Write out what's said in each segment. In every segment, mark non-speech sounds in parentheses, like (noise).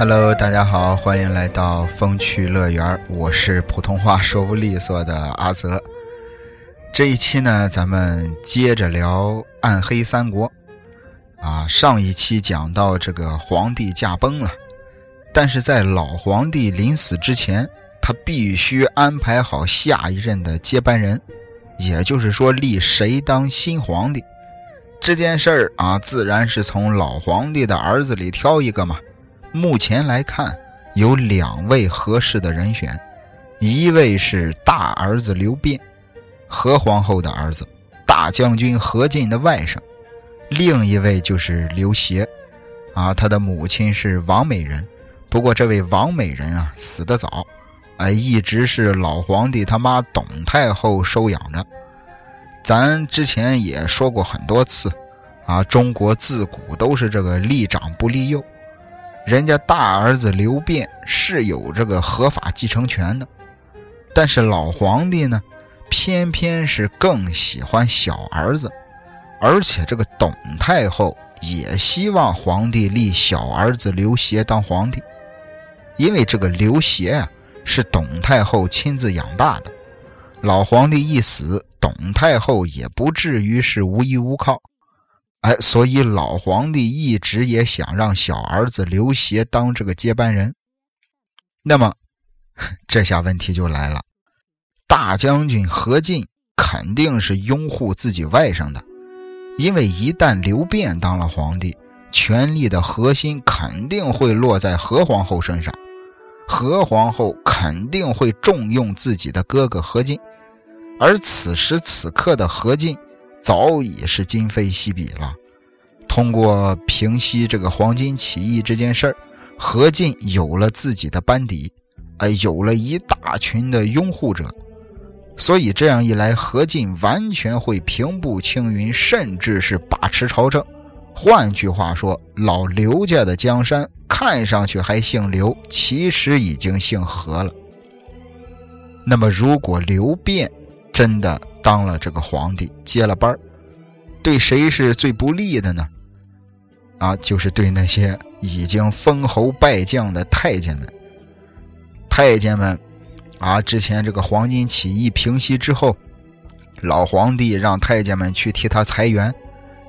Hello，大家好，欢迎来到风趣乐园，我是普通话说不利索的阿泽。这一期呢，咱们接着聊《暗黑三国》啊。上一期讲到这个皇帝驾崩了，但是在老皇帝临死之前，他必须安排好下一任的接班人，也就是说立谁当新皇帝。这件事儿啊，自然是从老皇帝的儿子里挑一个嘛。目前来看，有两位合适的人选，一位是大儿子刘辩。何皇后的儿子，大将军何进的外甥，另一位就是刘协，啊，他的母亲是王美人，不过这位王美人啊死得早，啊，一直是老皇帝他妈董太后收养着。咱之前也说过很多次，啊，中国自古都是这个立长不立幼，人家大儿子刘辩是有这个合法继承权的，但是老皇帝呢？偏偏是更喜欢小儿子，而且这个董太后也希望皇帝立小儿子刘协当皇帝，因为这个刘协啊是董太后亲自养大的，老皇帝一死，董太后也不至于是无依无靠，哎，所以老皇帝一直也想让小儿子刘协当这个接班人。那么，这下问题就来了。大将军何进肯定是拥护自己外甥的，因为一旦刘辩当了皇帝，权力的核心肯定会落在何皇后身上，何皇后肯定会重用自己的哥哥何进，而此时此刻的何进早已是今非昔比了。通过平息这个黄巾起义这件事儿，何进有了自己的班底，哎，有了一大群的拥护者。所以这样一来，何进完全会平步青云，甚至是把持朝政。换句话说，老刘家的江山看上去还姓刘，其实已经姓何了。那么，如果刘辩真的当了这个皇帝，接了班对谁是最不利的呢？啊，就是对那些已经封侯拜将的太监们。太监们。啊！之前这个黄巾起义平息之后，老皇帝让太监们去替他裁员，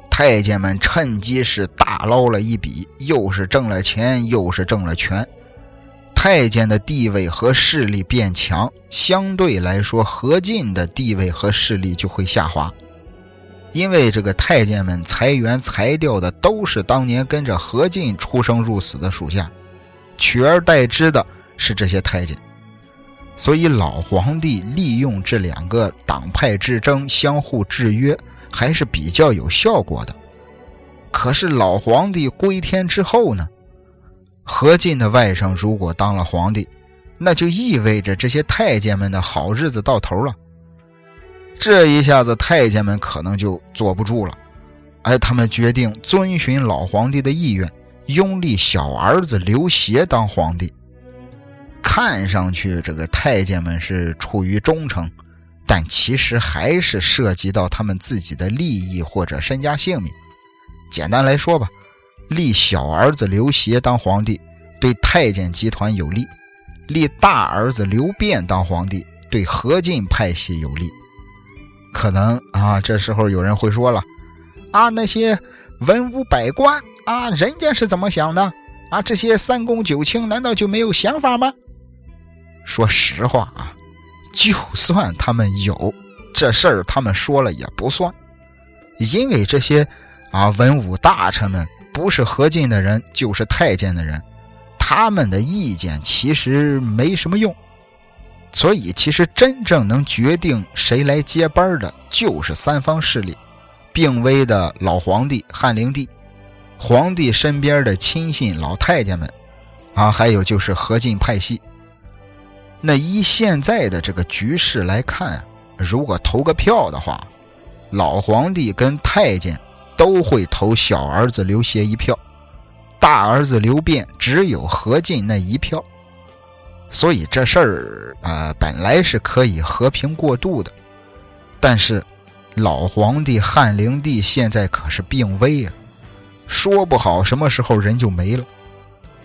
太监们趁机是大捞了一笔，又是挣了钱，又是挣了权。太监的地位和势力变强，相对来说，何进的地位和势力就会下滑，因为这个太监们裁员裁掉的都是当年跟着何进出生入死的属下，取而代之的是这些太监。所以老皇帝利用这两个党派之争相互制约，还是比较有效果的。可是老皇帝归天之后呢？何进的外甥如果当了皇帝，那就意味着这些太监们的好日子到头了。这一下子太监们可能就坐不住了，哎，他们决定遵循老皇帝的意愿，拥立小儿子刘协当皇帝。看上去这个太监们是出于忠诚，但其实还是涉及到他们自己的利益或者身家性命。简单来说吧，立小儿子刘协当皇帝对太监集团有利，立大儿子刘辩当皇帝对何进派系有利。可能啊，这时候有人会说了：“啊，那些文武百官啊，人家是怎么想的？啊，这些三公九卿难道就没有想法吗？”说实话啊，就算他们有这事儿，他们说了也不算，因为这些啊文武大臣们不是何进的人，就是太监的人，他们的意见其实没什么用。所以，其实真正能决定谁来接班的，就是三方势力：病危的老皇帝汉灵帝，皇帝身边的亲信老太监们，啊，还有就是何进派系。那依现在的这个局势来看，如果投个票的话，老皇帝跟太监都会投小儿子刘协一票，大儿子刘辩只有何进那一票，所以这事儿啊本来是可以和平过渡的，但是老皇帝汉灵帝现在可是病危啊，说不好什么时候人就没了。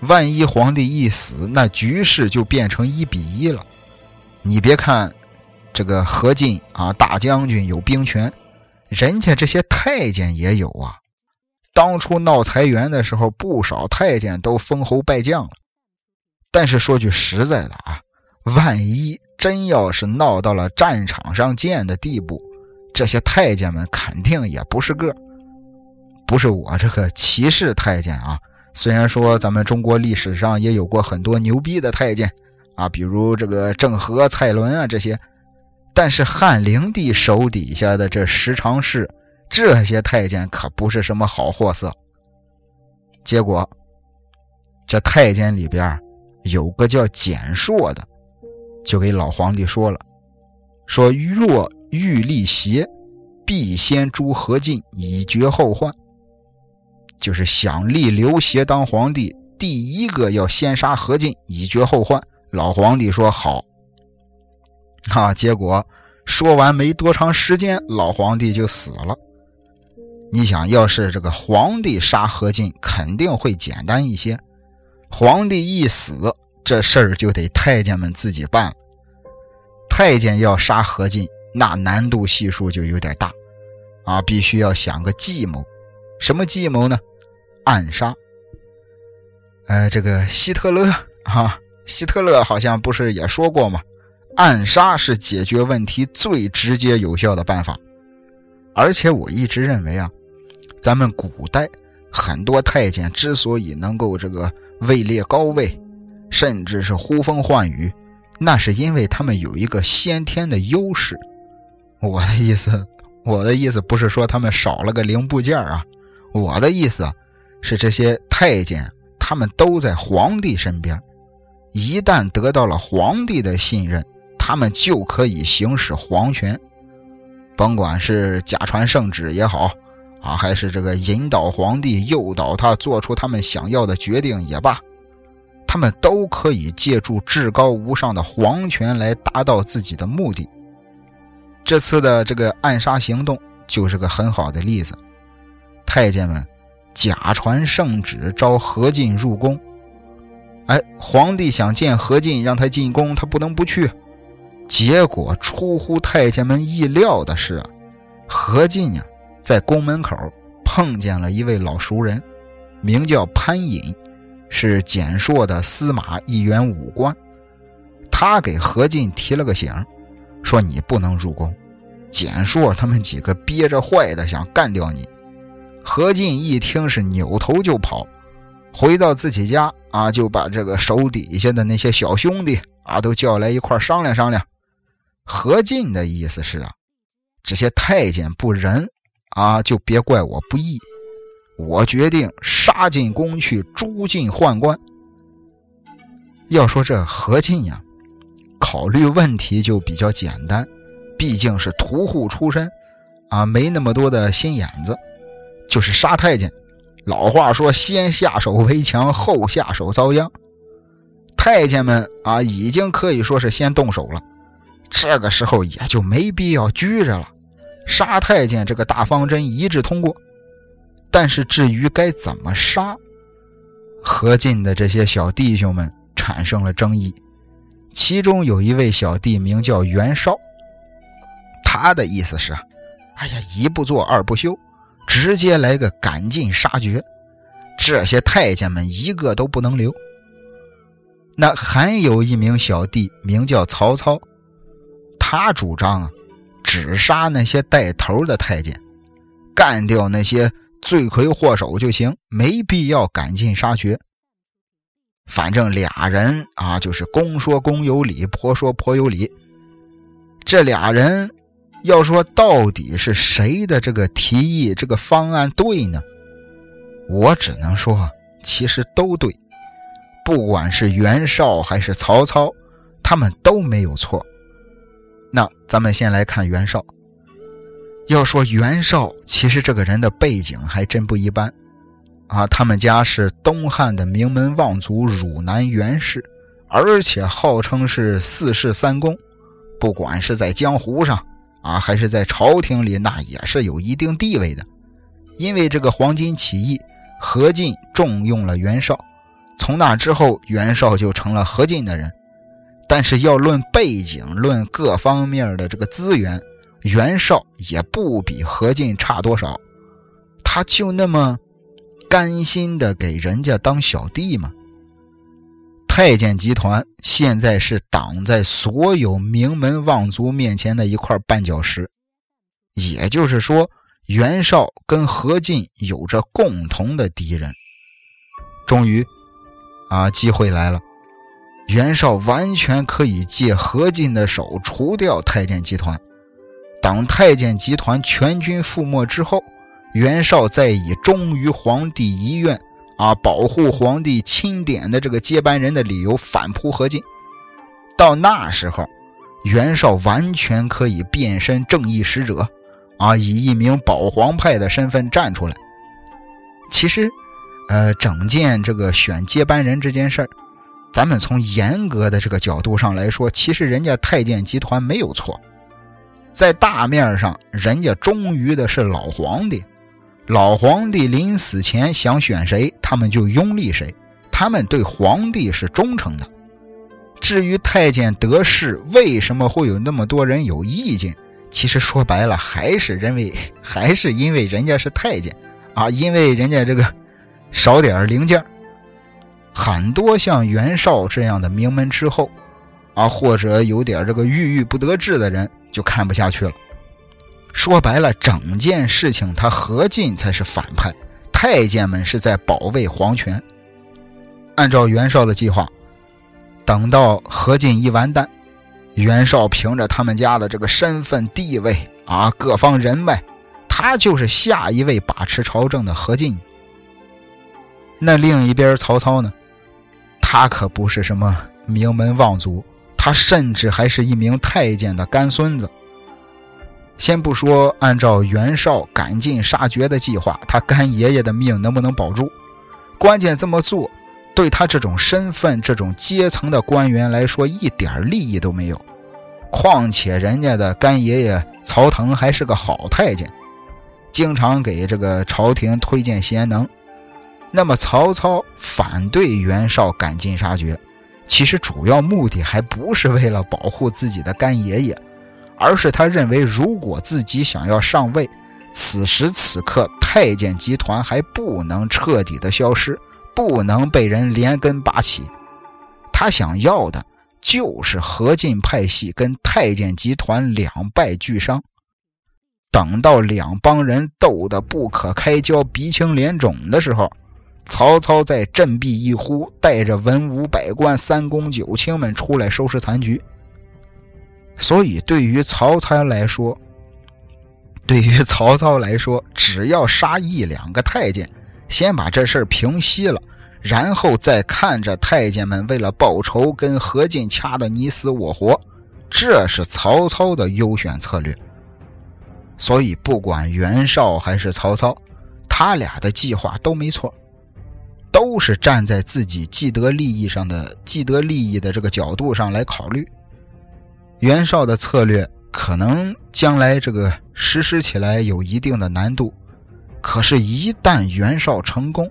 万一皇帝一死，那局势就变成一比一了。你别看这个何进啊，大将军有兵权，人家这些太监也有啊。当初闹裁员的时候，不少太监都封侯拜将了。但是说句实在的啊，万一真要是闹到了战场上见的地步，这些太监们肯定也不是个。不是我这个歧视太监啊，虽然说咱们中国历史上也有过很多牛逼的太监啊，比如这个郑和、蔡伦啊这些，但是汉灵帝手底下的这十常侍。这些太监可不是什么好货色。结果，这太监里边有个叫简硕的，就给老皇帝说了：“说若欲立邪，必先诛何进，以绝后患。”就是想立刘协当皇帝，第一个要先杀何进，以绝后患。老皇帝说好。啊，结果说完没多长时间，老皇帝就死了。你想要是这个皇帝杀何进，肯定会简单一些。皇帝一死，这事儿就得太监们自己办了。太监要杀何进，那难度系数就有点大啊！必须要想个计谋。什么计谋呢？暗杀。呃，这个希特勒啊，希特勒好像不是也说过吗？暗杀是解决问题最直接有效的办法。而且我一直认为啊。咱们古代很多太监之所以能够这个位列高位，甚至是呼风唤雨，那是因为他们有一个先天的优势。我的意思，我的意思不是说他们少了个零部件啊，我的意思啊是这些太监他们都在皇帝身边，一旦得到了皇帝的信任，他们就可以行使皇权，甭管是假传圣旨也好。啊，还是这个引导皇帝、诱导他做出他们想要的决定也罢，他们都可以借助至高无上的皇权来达到自己的目的。这次的这个暗杀行动就是个很好的例子。太监们假传圣旨召何进入宫，哎，皇帝想见何进，让他进宫，他不能不去。结果出乎太监们意料的是，何进呀。在宫门口碰见了一位老熟人，名叫潘隐，是简硕的司马一员武官。他给何进提了个醒，说你不能入宫，简硕他们几个憋着坏的想干掉你。何进一听是扭头就跑，回到自己家啊，就把这个手底下的那些小兄弟啊都叫来一块商量商量。何进的意思是啊，这些太监不仁。啊，就别怪我不义，我决定杀进宫去诛尽宦官。要说这何进呀，考虑问题就比较简单，毕竟是屠户出身，啊，没那么多的心眼子，就是杀太监。老话说，先下手为强，后下手遭殃。太监们啊，已经可以说是先动手了，这个时候也就没必要拘着了。杀太监这个大方针一致通过，但是至于该怎么杀，何进的这些小弟兄们产生了争议。其中有一位小弟名叫袁绍，他的意思是：哎呀，一不做二不休，直接来个赶尽杀绝，这些太监们一个都不能留。那还有一名小弟名叫曹操，他主张啊。只杀那些带头的太监，干掉那些罪魁祸首就行，没必要赶尽杀绝。反正俩人啊，就是公说公有理，婆说婆有理。这俩人要说到底是谁的这个提议、这个方案对呢？我只能说，其实都对。不管是袁绍还是曹操，他们都没有错。那咱们先来看袁绍。要说袁绍，其实这个人的背景还真不一般，啊，他们家是东汉的名门望族汝南袁氏，而且号称是四世三公，不管是在江湖上啊，还是在朝廷里，那也是有一定地位的。因为这个黄巾起义，何进重用了袁绍，从那之后，袁绍就成了何进的人。但是要论背景，论各方面的这个资源，袁绍也不比何进差多少。他就那么甘心的给人家当小弟吗？太监集团现在是挡在所有名门望族面前的一块绊脚石。也就是说，袁绍跟何进有着共同的敌人。终于，啊，机会来了。袁绍完全可以借何进的手除掉太监集团。等太监集团全军覆没之后，袁绍再以忠于皇帝遗愿、啊保护皇帝钦点的这个接班人的理由反扑何进。到那时候，袁绍完全可以变身正义使者，啊以一名保皇派的身份站出来。其实，呃，整件这个选接班人这件事儿。咱们从严格的这个角度上来说，其实人家太监集团没有错，在大面上，人家忠于的是老皇帝，老皇帝临死前想选谁，他们就拥立谁，他们对皇帝是忠诚的。至于太监得势，为什么会有那么多人有意见？其实说白了，还是认为 (laughs) 还是因为人家是太监啊，因为人家这个少点零件。很多像袁绍这样的名门之后，啊，或者有点这个郁郁不得志的人，就看不下去了。说白了，整件事情他何进才是反派，太监们是在保卫皇权。按照袁绍的计划，等到何进一完蛋，袁绍凭着他们家的这个身份地位啊，各方人脉，他就是下一位把持朝政的何进。那另一边曹操呢？他可不是什么名门望族，他甚至还是一名太监的干孙子。先不说按照袁绍赶尽杀绝的计划，他干爷爷的命能不能保住，关键这么做对他这种身份、这种阶层的官员来说一点利益都没有。况且人家的干爷爷曹腾还是个好太监，经常给这个朝廷推荐贤能。那么曹操反对袁绍赶尽杀绝，其实主要目的还不是为了保护自己的干爷爷，而是他认为如果自己想要上位，此时此刻太监集团还不能彻底的消失，不能被人连根拔起。他想要的就是何进派系跟太监集团两败俱伤。等到两帮人斗得不可开交、鼻青脸肿的时候。曹操在振臂一呼，带着文武百官、三公九卿们出来收拾残局。所以，对于曹操来说，(laughs) 对于曹操来说，只要杀一两个太监，先把这事儿平息了，然后再看着太监们为了报仇跟何进掐的你死我活，这是曹操的优选策略。所以，不管袁绍还是曹操，他俩的计划都没错。都是站在自己既得利益上的既得利益的这个角度上来考虑。袁绍的策略可能将来这个实施起来有一定的难度，可是，一旦袁绍成功，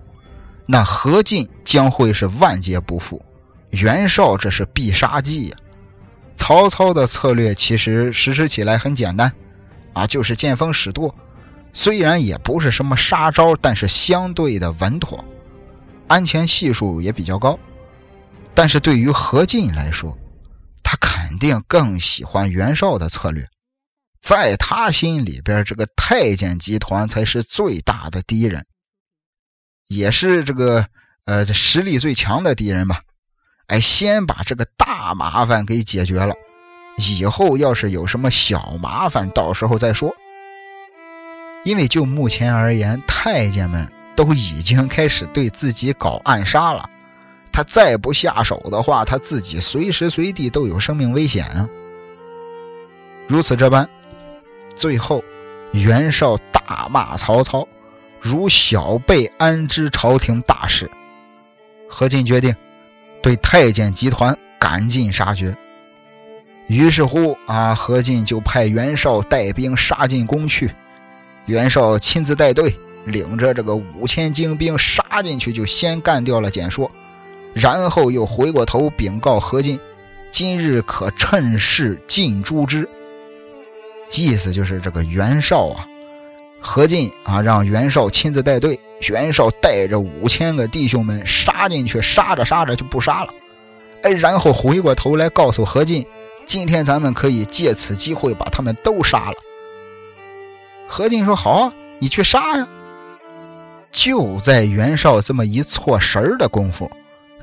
那何进将会是万劫不复。袁绍这是必杀技呀！曹操的策略其实实施起来很简单，啊，就是见风使舵，虽然也不是什么杀招，但是相对的稳妥。安全系数也比较高，但是对于何进来说，他肯定更喜欢袁绍的策略。在他心里边，这个太监集团才是最大的敌人，也是这个呃实力最强的敌人吧。哎，先把这个大麻烦给解决了，以后要是有什么小麻烦，到时候再说。因为就目前而言，太监们。都已经开始对自己搞暗杀了，他再不下手的话，他自己随时随地都有生命危险啊！如此这般，最后袁绍大骂曹操，如小辈安知朝廷大事。何进决定对太监集团赶尽杀绝。于是乎啊，何进就派袁绍带兵杀进宫去，袁绍亲自带队。领着这个五千精兵杀进去，就先干掉了简说，然后又回过头禀告何进：“今日可趁势尽诛之。”意思就是这个袁绍啊，何进啊，让袁绍亲自带队，袁绍带着五千个弟兄们杀进去，杀着杀着就不杀了，哎，然后回过头来告诉何进：“今天咱们可以借此机会把他们都杀了。”何进说：“好啊，你去杀呀！”就在袁绍这么一错神的功夫。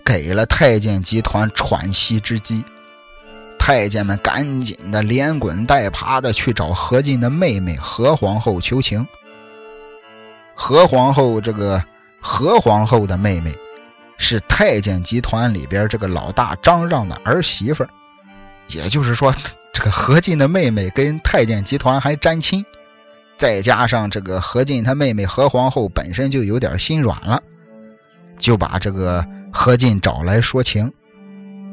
给了太监集团喘息之机，太监们赶紧的连滚带爬的去找何进的妹妹何皇后求情。何皇后这个何皇后的妹妹，是太监集团里边这个老大张让的儿媳妇也就是说，这个何进的妹妹跟太监集团还沾亲，再加上这个何进他妹妹何皇后本身就有点心软了，就把这个。何进找来说情，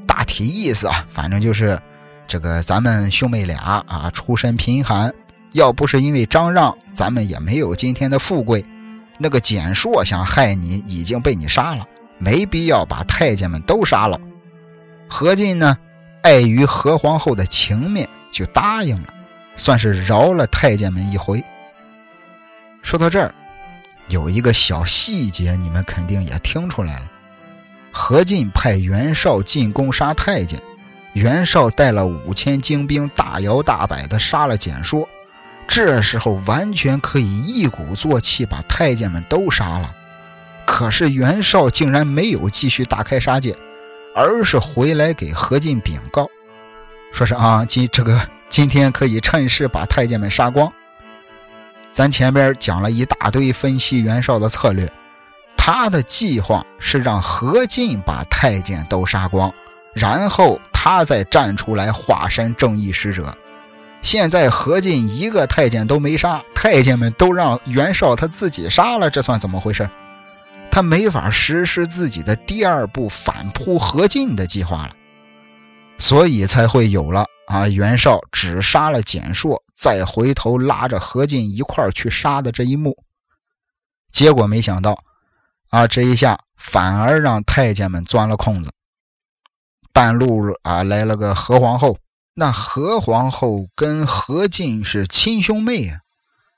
大体意思啊，反正就是，这个咱们兄妹俩啊，出身贫寒，要不是因为张让，咱们也没有今天的富贵。那个简硕想害你，已经被你杀了，没必要把太监们都杀了。何进呢，碍于何皇后的情面，就答应了，算是饶了太监们一回。说到这儿，有一个小细节，你们肯定也听出来了。何进派袁绍进攻杀太监，袁绍带了五千精兵，大摇大摆地杀了简说。这时候完全可以一鼓作气把太监们都杀了。可是袁绍竟然没有继续大开杀戒，而是回来给何进禀告，说是啊，今这个今天可以趁势把太监们杀光。咱前边讲了一大堆分析袁绍的策略。他的计划是让何进把太监都杀光，然后他再站出来化身正义使者。现在何进一个太监都没杀，太监们都让袁绍他自己杀了，这算怎么回事？他没法实施自己的第二步反扑何进的计划了，所以才会有了啊袁绍只杀了简硕，再回头拉着何进一块去杀的这一幕。结果没想到。啊，这一下反而让太监们钻了空子。半路啊，来了个何皇后。那何皇后跟何进是亲兄妹啊，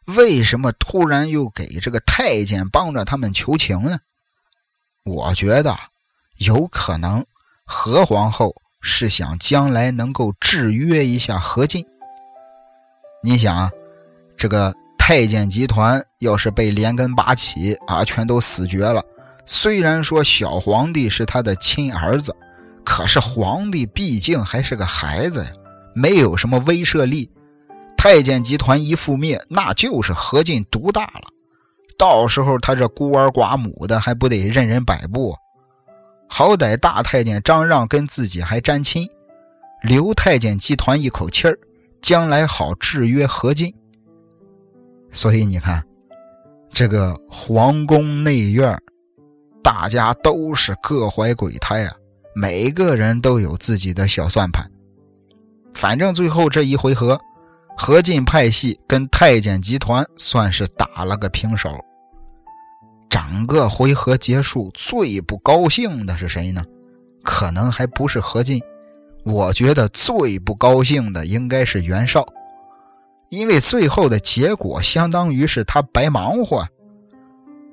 为什么突然又给这个太监帮着他们求情呢？我觉得有可能何皇后是想将来能够制约一下何进。你想，这个。太监集团要是被连根拔起啊，全都死绝了。虽然说小皇帝是他的亲儿子，可是皇帝毕竟还是个孩子呀，没有什么威慑力。太监集团一覆灭，那就是何进独大了。到时候他这孤儿寡母的，还不得任人摆布？好歹大太监张让跟自己还沾亲，留太监集团一口气儿，将来好制约何进。所以你看，这个皇宫内院，大家都是各怀鬼胎啊，每个人都有自己的小算盘。反正最后这一回合，何进派系跟太监集团算是打了个平手。整个回合结束，最不高兴的是谁呢？可能还不是何进，我觉得最不高兴的应该是袁绍。因为最后的结果相当于是他白忙活，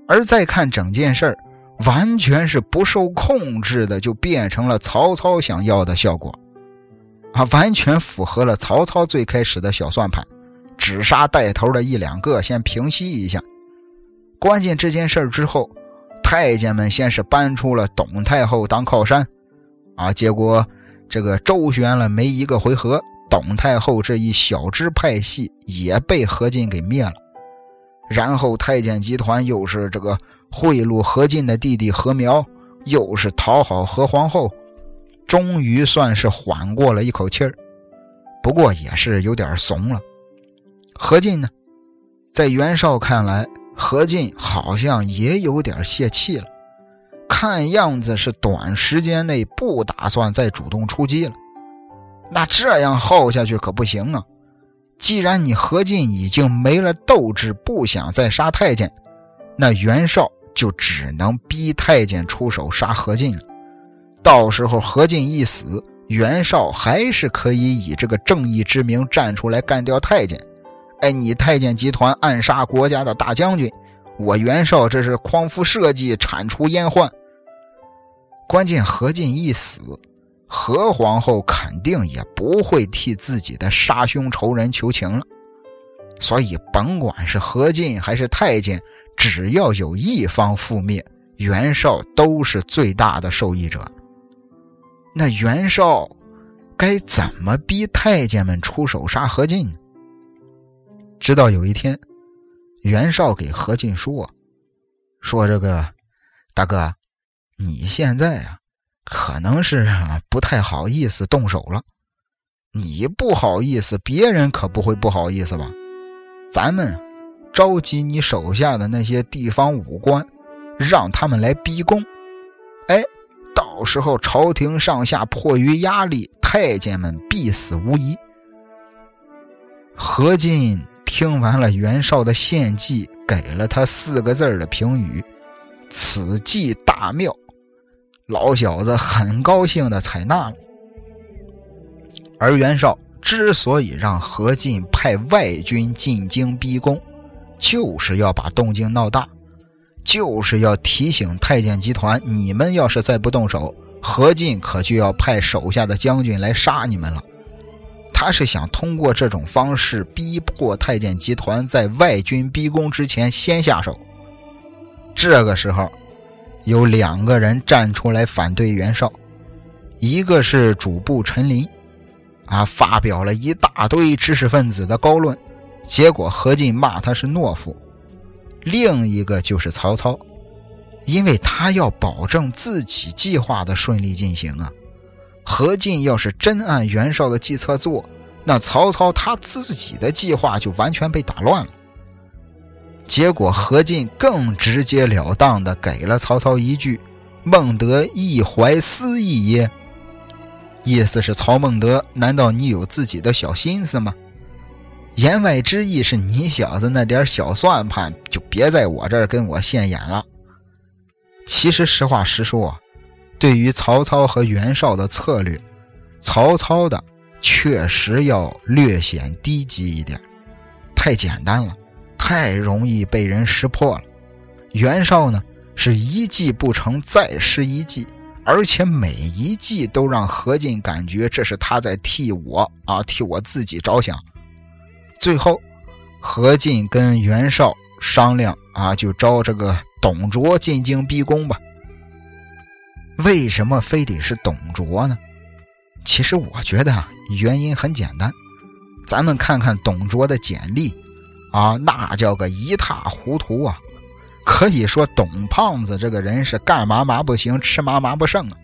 而再看整件事儿，完全是不受控制的，就变成了曹操想要的效果，啊，完全符合了曹操最开始的小算盘，只杀带头的一两个，先平息一下。关键这件事之后，太监们先是搬出了董太后当靠山，啊，结果这个周旋了没一个回合。董太后这一小支派系也被何进给灭了，然后太监集团又是这个贿赂何进的弟弟何苗，又是讨好何皇后，终于算是缓过了一口气儿。不过也是有点怂了。何进呢，在袁绍看来，何进好像也有点泄气了，看样子是短时间内不打算再主动出击了。那这样耗下去可不行啊！既然你何进已经没了斗志，不想再杀太监，那袁绍就只能逼太监出手杀何进了。到时候何进一死，袁绍还是可以以这个正义之名站出来干掉太监。哎，你太监集团暗杀国家的大将军，我袁绍这是匡扶社稷，铲除阉宦。关键何进一死，何皇后肯定也不会替自己的杀兄仇人求情了。所以，甭管是何进还是太监，只要有一方覆灭，袁绍都是最大的受益者。那袁绍该怎么逼太监们出手杀何进呢？直到有一天，袁绍给何进说：“说这个大哥，你现在啊，可能是不太好意思动手了。你不好意思，别人可不会不好意思吧？”咱们召集你手下的那些地方武官，让他们来逼宫。哎，到时候朝廷上下迫于压力，太监们必死无疑。何进听完了袁绍的献计，给了他四个字的评语：“此计大妙。”老小子很高兴的采纳了，而袁绍。之所以让何进派外军进京逼宫，就是要把动静闹大，就是要提醒太监集团：你们要是再不动手，何进可就要派手下的将军来杀你们了。他是想通过这种方式逼迫太监集团在外军逼宫之前先下手。这个时候，有两个人站出来反对袁绍，一个是主簿陈琳。啊，发表了一大堆知识分子的高论，结果何进骂他是懦夫。另一个就是曹操，因为他要保证自己计划的顺利进行啊。何进要是真按袁绍的计策做，那曹操他自己的计划就完全被打乱了。结果何进更直截了当的给了曹操一句：“孟德亦怀私意耶？”意思是曹孟德，难道你有自己的小心思吗？言外之意是你小子那点小算盘，就别在我这儿跟我现眼了。其实实话实说，对于曹操和袁绍的策略，曹操的确实要略显低级一点，太简单了，太容易被人识破了。袁绍呢，是一计不成再施一计。而且每一计都让何进感觉这是他在替我啊，替我自己着想。最后，何进跟袁绍商量啊，就招这个董卓进京逼宫吧。为什么非得是董卓呢？其实我觉得原因很简单，咱们看看董卓的简历啊，那叫个一塌糊涂啊。可以说，董胖子这个人是干嘛嘛不行，吃嘛嘛不剩啊。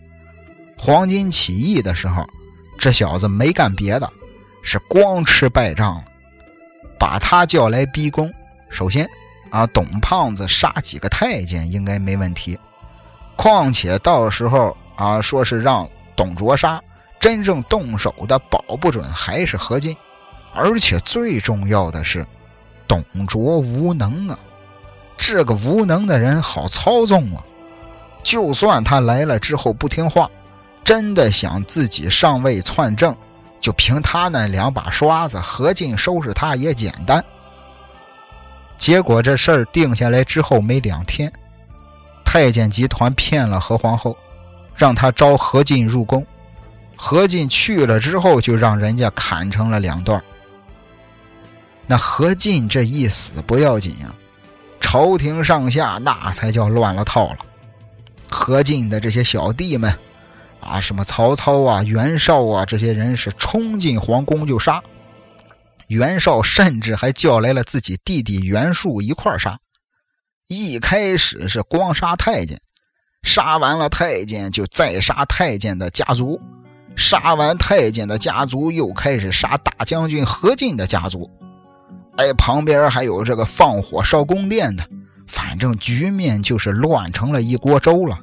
黄巾起义的时候，这小子没干别的，是光吃败仗了。把他叫来逼宫，首先啊，董胖子杀几个太监应该没问题。况且到时候啊，说是让董卓杀，真正动手的保不准还是何进。而且最重要的是，董卓无能啊。这个无能的人好操纵啊！就算他来了之后不听话，真的想自己上位篡政，就凭他那两把刷子，何进收拾他也简单。结果这事儿定下来之后没两天，太监集团骗了何皇后，让他招何进入宫。何进去了之后，就让人家砍成了两段。那何进这一死不要紧啊！朝廷上下那才叫乱了套了。何进的这些小弟们，啊，什么曹操啊、袁绍啊，这些人是冲进皇宫就杀。袁绍甚至还叫来了自己弟弟袁术一块杀。一开始是光杀太监，杀完了太监就再杀太监的家族，杀完太监的家族又开始杀大将军何进的家族。哎，旁边还有这个放火烧宫殿的，反正局面就是乱成了一锅粥了。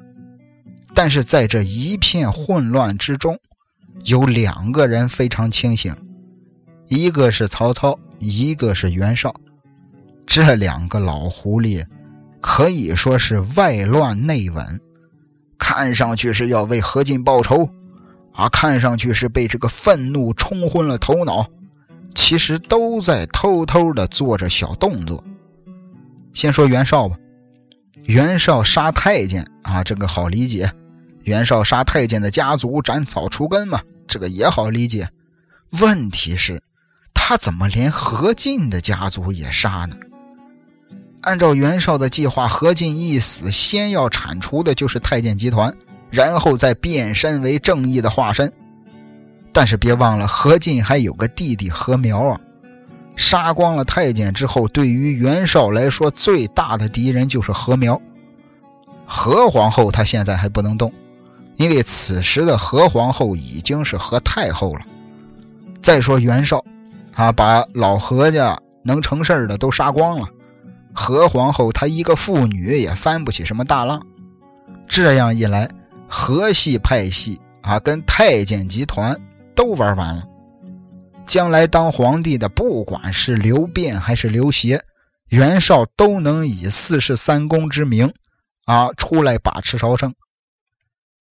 但是在这一片混乱之中，有两个人非常清醒，一个是曹操，一个是袁绍。这两个老狐狸可以说是外乱内稳，看上去是要为何进报仇，啊，看上去是被这个愤怒冲昏了头脑，其实都在偷偷的做着小动作。先说袁绍吧，袁绍杀太监啊，这个好理解，袁绍杀太监的家族斩草除根嘛，这个也好理解。问题是，他怎么连何进的家族也杀呢？按照袁绍的计划，何进一死，先要铲除的就是太监集团，然后再变身为正义的化身。但是别忘了，何进还有个弟弟何苗啊！杀光了太监之后，对于袁绍来说，最大的敌人就是何苗。何皇后她现在还不能动，因为此时的何皇后已经是何太后了。再说袁绍，啊，把老何家能成事的都杀光了。何皇后她一个妇女也翻不起什么大浪，这样一来，何系派系啊跟太监集团都玩完了。将来当皇帝的，不管是刘辩还是刘协，袁绍都能以四世三公之名啊出来把持朝政。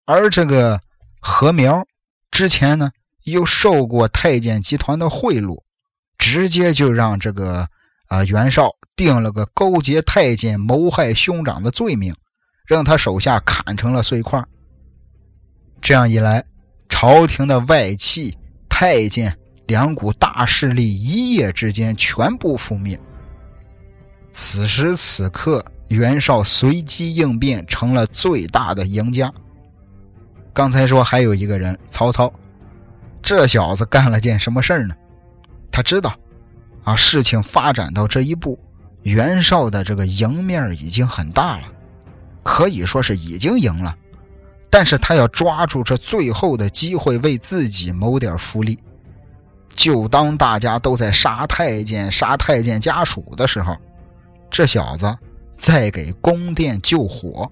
而这个何苗之前呢，又受过太监集团的贿赂，直接就让这个啊袁绍。定了个勾结太监谋害兄长的罪名，让他手下砍成了碎块。这样一来，朝廷的外戚、太监两股大势力一夜之间全部覆灭。此时此刻，袁绍随机应变成了最大的赢家。刚才说还有一个人，曹操，这小子干了件什么事儿呢？他知道，啊，事情发展到这一步。袁绍的这个赢面已经很大了，可以说是已经赢了，但是他要抓住这最后的机会，为自己谋点福利。就当大家都在杀太监、杀太监家属的时候，这小子在给宫殿救火，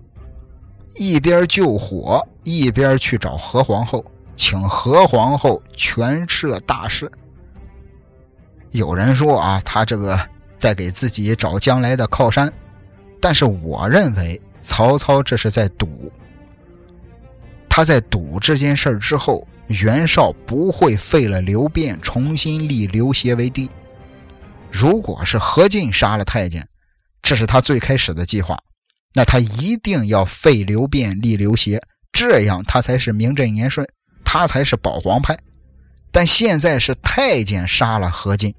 一边救火一边去找何皇后，请何皇后权摄大事。有人说啊，他这个。在给自己找将来的靠山，但是我认为曹操这是在赌。他在赌这件事之后，袁绍不会废了刘辩，重新立刘协为帝。如果是何进杀了太监，这是他最开始的计划，那他一定要废刘辩，立刘协，这样他才是名正言顺，他才是保皇派。但现在是太监杀了何进。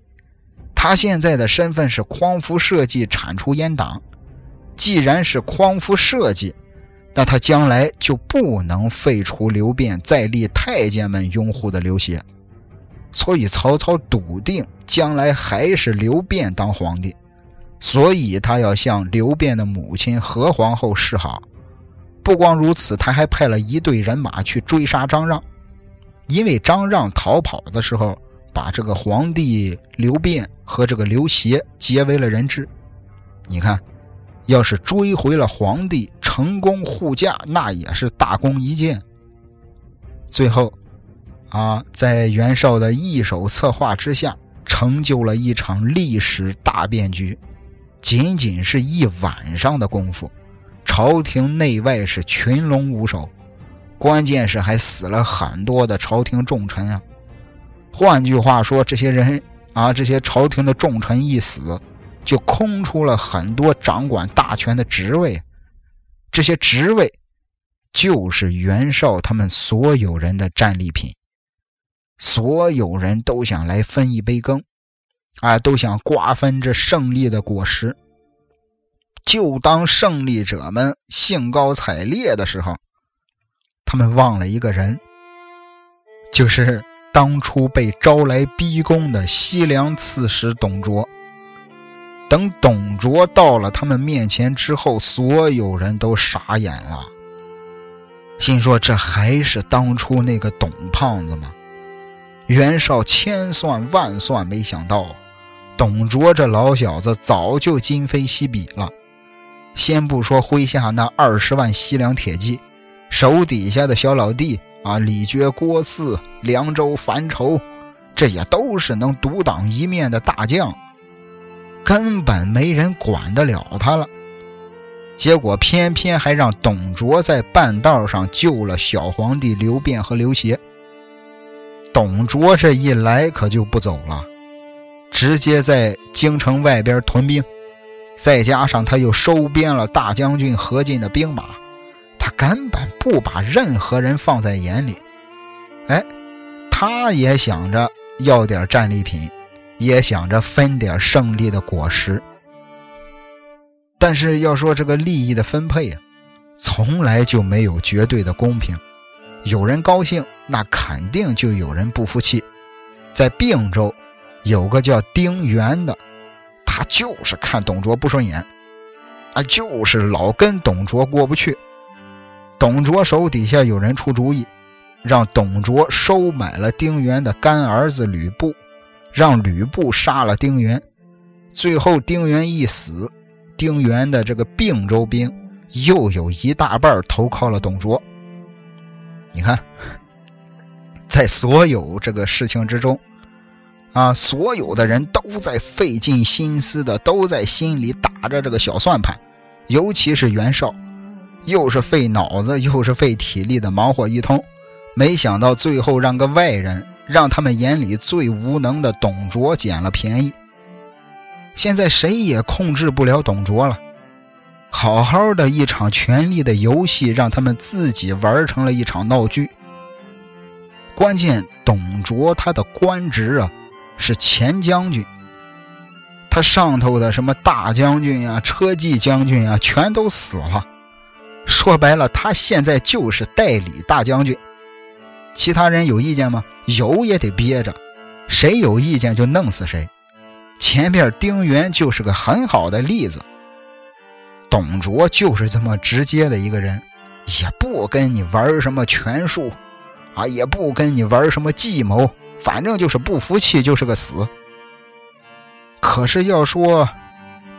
他现在的身份是匡扶社稷铲除阉党，既然是匡扶社稷，那他将来就不能废除刘辩，再立太监们拥护的刘协。所以曹操笃定将来还是刘辩当皇帝，所以他要向刘辩的母亲何皇后示好。不光如此，他还派了一队人马去追杀张让，因为张让逃跑的时候。把这个皇帝刘辩和这个刘协结为了人质，你看，要是追回了皇帝，成功护驾，那也是大功一件。最后，啊，在袁绍的一手策划之下，成就了一场历史大变局。仅仅是一晚上的功夫，朝廷内外是群龙无首，关键是还死了很多的朝廷重臣啊。换句话说，这些人啊，这些朝廷的重臣一死，就空出了很多掌管大权的职位。这些职位就是袁绍他们所有人的战利品，所有人都想来分一杯羹，啊，都想瓜分这胜利的果实。就当胜利者们兴高采烈的时候，他们忘了一个人，就是。当初被招来逼宫的西凉刺史董卓，等董卓到了他们面前之后，所有人都傻眼了，心说：“这还是当初那个董胖子吗？”袁绍千算万算，没想到董卓这老小子早就今非昔比了。先不说麾下那二十万西凉铁骑，手底下的小老弟。啊，李傕、郭汜、凉州、樊稠，这也都是能独当一面的大将，根本没人管得了他了。结果偏偏还让董卓在半道上救了小皇帝刘辩和刘协。董卓这一来可就不走了，直接在京城外边屯兵，再加上他又收编了大将军何进的兵马，他根本不把任何人放在眼里。哎，他也想着要点战利品，也想着分点胜利的果实。但是要说这个利益的分配啊，从来就没有绝对的公平。有人高兴，那肯定就有人不服气。在并州，有个叫丁原的，他就是看董卓不顺眼，啊，就是老跟董卓过不去。董卓手底下有人出主意，让董卓收买了丁原的干儿子吕布，让吕布杀了丁原。最后丁原一死。丁原的这个并州兵又有一大半投靠了董卓。你看，在所有这个事情之中，啊，所有的人都在费尽心思的，都在心里打着这个小算盘。尤其是袁绍，又是费脑子又是费体力的忙活一通，没想到最后让个外人，让他们眼里最无能的董卓捡了便宜。现在谁也控制不了董卓了，好好的一场权力的游戏，让他们自己玩成了一场闹剧。关键董卓他的官职啊是前将军，他上头的什么大将军呀、车骑将军呀，全都死了。说白了，他现在就是代理大将军。其他人有意见吗？有也得憋着，谁有意见就弄死谁。前面丁原就是个很好的例子，董卓就是这么直接的一个人，也不跟你玩什么权术，啊，也不跟你玩什么计谋，反正就是不服气就是个死。可是要说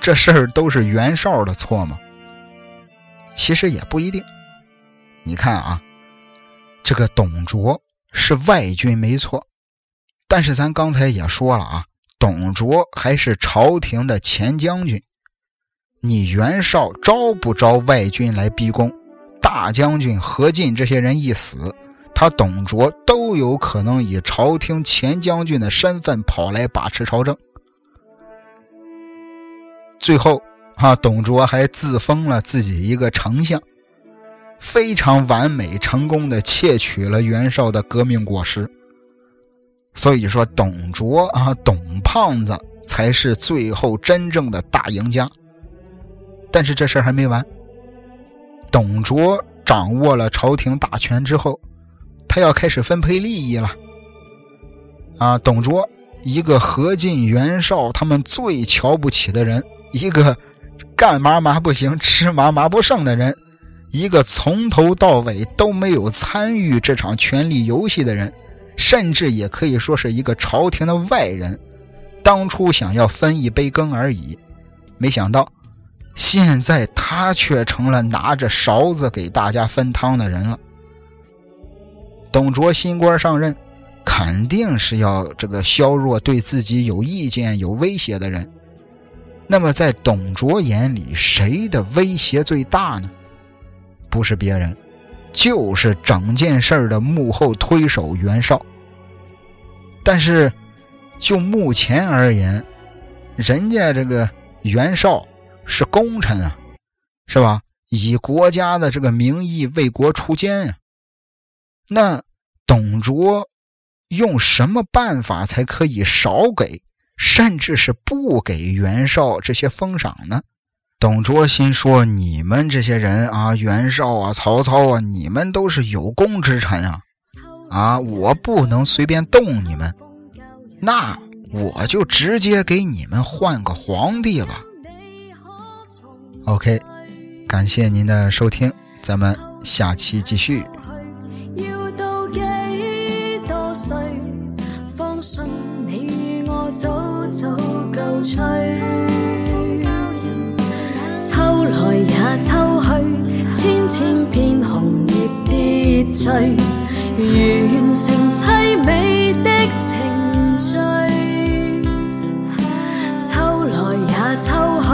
这事儿都是袁绍的错吗？其实也不一定。你看啊，这个董卓是外军没错，但是咱刚才也说了啊。董卓还是朝廷的前将军，你袁绍招不招外军来逼宫？大将军何进这些人一死，他董卓都有可能以朝廷前将军的身份跑来把持朝政。最后，啊，董卓还自封了自己一个丞相，非常完美成功的窃取了袁绍的革命果实。所以说，董卓啊，董胖子才是最后真正的大赢家。但是这事儿还没完。董卓掌握了朝廷大权之后，他要开始分配利益了。啊，董卓一个何进、袁绍他们最瞧不起的人，一个干嘛嘛不行、吃嘛嘛不剩的人，一个从头到尾都没有参与这场权力游戏的人。甚至也可以说是一个朝廷的外人，当初想要分一杯羹而已，没想到现在他却成了拿着勺子给大家分汤的人了。董卓新官上任，肯定是要这个削弱对自己有意见、有威胁的人。那么在董卓眼里，谁的威胁最大呢？不是别人。就是整件事的幕后推手袁绍，但是就目前而言，人家这个袁绍是功臣啊，是吧？以国家的这个名义为国出奸呀。那董卓用什么办法才可以少给，甚至是不给袁绍这些封赏呢？董卓心说：“你们这些人啊，袁绍啊，曹操啊，你们都是有功之臣啊，啊，我不能随便动你们，那我就直接给你们换个皇帝吧。” OK，感谢您的收听，咱们下期继续。早够吹。秋来也秋去千千片红叶跌坠完成凄美的程序秋来也秋去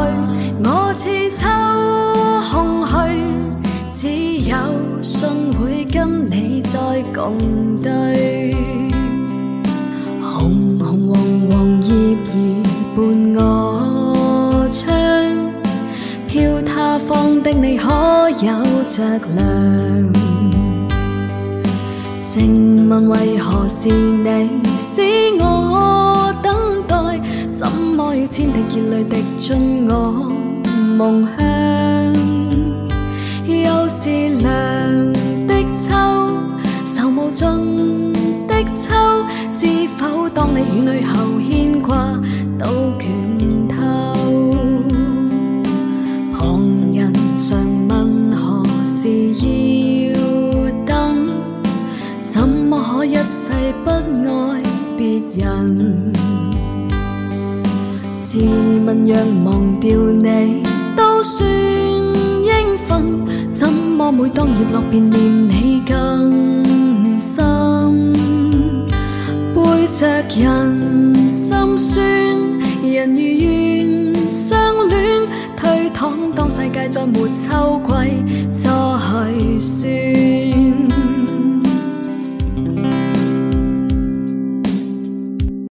我似秋空虚只有信会跟你再共对。伴我窗，飘他方的你可有着凉？静问为何是你使我等待？怎么要千滴热泪滴进我梦乡？又是凉的秋，愁无尽的秋，知否当你远去后牵挂不爱别人？自问若忘掉你都算应份，怎么每当叶落便念你更深？背着人心酸，人如愿相恋，推搪当世界再没秋季再算。